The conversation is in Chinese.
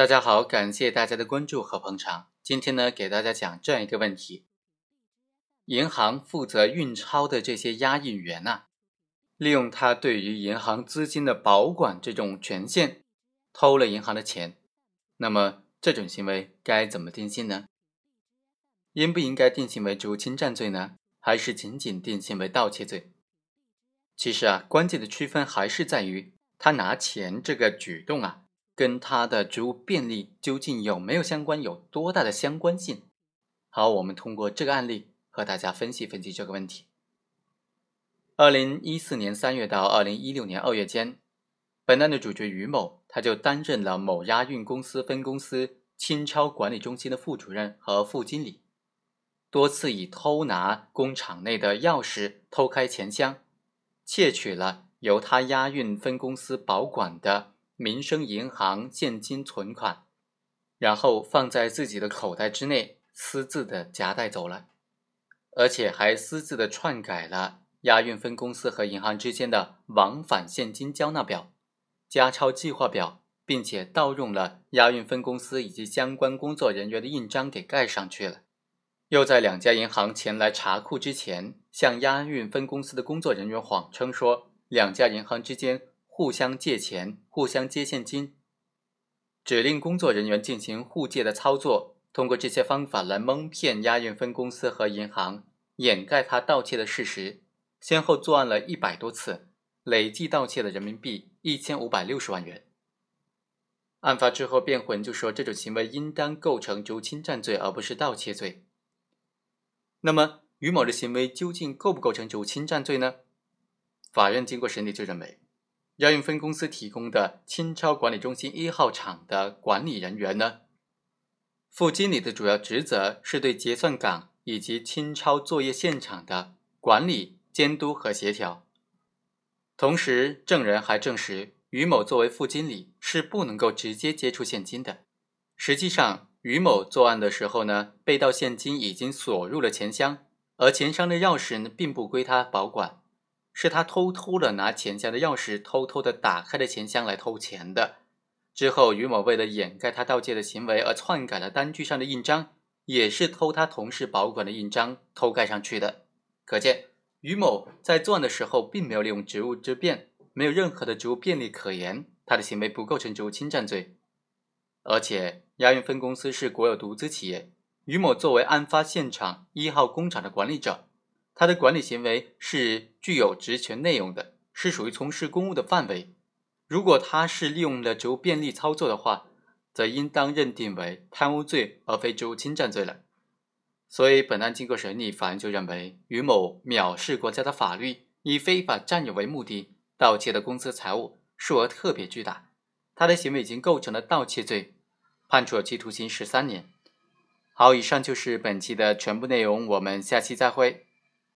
大家好，感谢大家的关注和捧场。今天呢，给大家讲这样一个问题：银行负责运钞的这些押印员呐，利用他对于银行资金的保管这种权限，偷了银行的钱，那么这种行为该怎么定性呢？应不应该定性为职务侵占罪呢？还是仅仅定性为盗窃罪？其实啊，关键的区分还是在于他拿钱这个举动啊，跟他的职务便利究竟有没有相关，有多大的相关性？好，我们通过这个案例和大家分析分析这个问题。二零一四年三月到二零一六年二月间，本案的主角于某，他就担任了某押运公司分公司清钞管理中心的副主任和副经理，多次以偷拿工厂内的钥匙、偷开钱箱。窃取了由他押运分公司保管的民生银行现金存款，然后放在自己的口袋之内，私自的夹带走了，而且还私自的篡改了押运分公司和银行之间的往返现金交纳表、加钞计划表，并且盗用了押运分公司以及相关工作人员的印章给盖上去了。又在两家银行前来查库之前，向押运分公司的工作人员谎称说，两家银行之间互相借钱、互相借现金，指令工作人员进行互借的操作。通过这些方法来蒙骗押运分公司和银行，掩盖他盗窃的事实。先后作案了一百多次，累计盗窃了人民币一千五百六十万元。案发之后，辩护人就说，这种行为应当构成职务侵占罪，而不是盗窃罪。那么于某的行为究竟构不构成职务侵占罪呢？法院经过审理就认为，押运分公司提供的清钞管理中心一号厂的管理人员呢，副经理的主要职责是对结算岗以及清钞作业现场的管理、监督和协调。同时，证人还证实，于某作为副经理是不能够直接接触现金的。实际上，于某作案的时候呢，被盗现金已经锁入了钱箱，而钱箱的钥匙呢，并不归他保管，是他偷偷的拿钱箱的钥匙，偷偷的打开了钱箱来偷钱的。之后，于某为了掩盖他盗窃的行为，而篡改了单据上的印章，也是偷他同事保管的印章偷盖上去的。可见，于某在作案的时候，并没有利用职务之便，没有任何的职务便利可言，他的行为不构成职务侵占罪。而且，押运分公司是国有独资企业，于某作为案发现场一号工厂的管理者，他的管理行为是具有职权内容的，是属于从事公务的范围。如果他是利用了职务便利操作的话，则应当认定为贪污罪，而非职务侵占罪了。所以，本案经过审理，法院就认为于某藐视国家的法律，以非法占有为目的盗窃的公司财物，数额特别巨大。他的行为已经构成了盗窃罪，判处有期徒刑十三年。好，以上就是本期的全部内容，我们下期再会。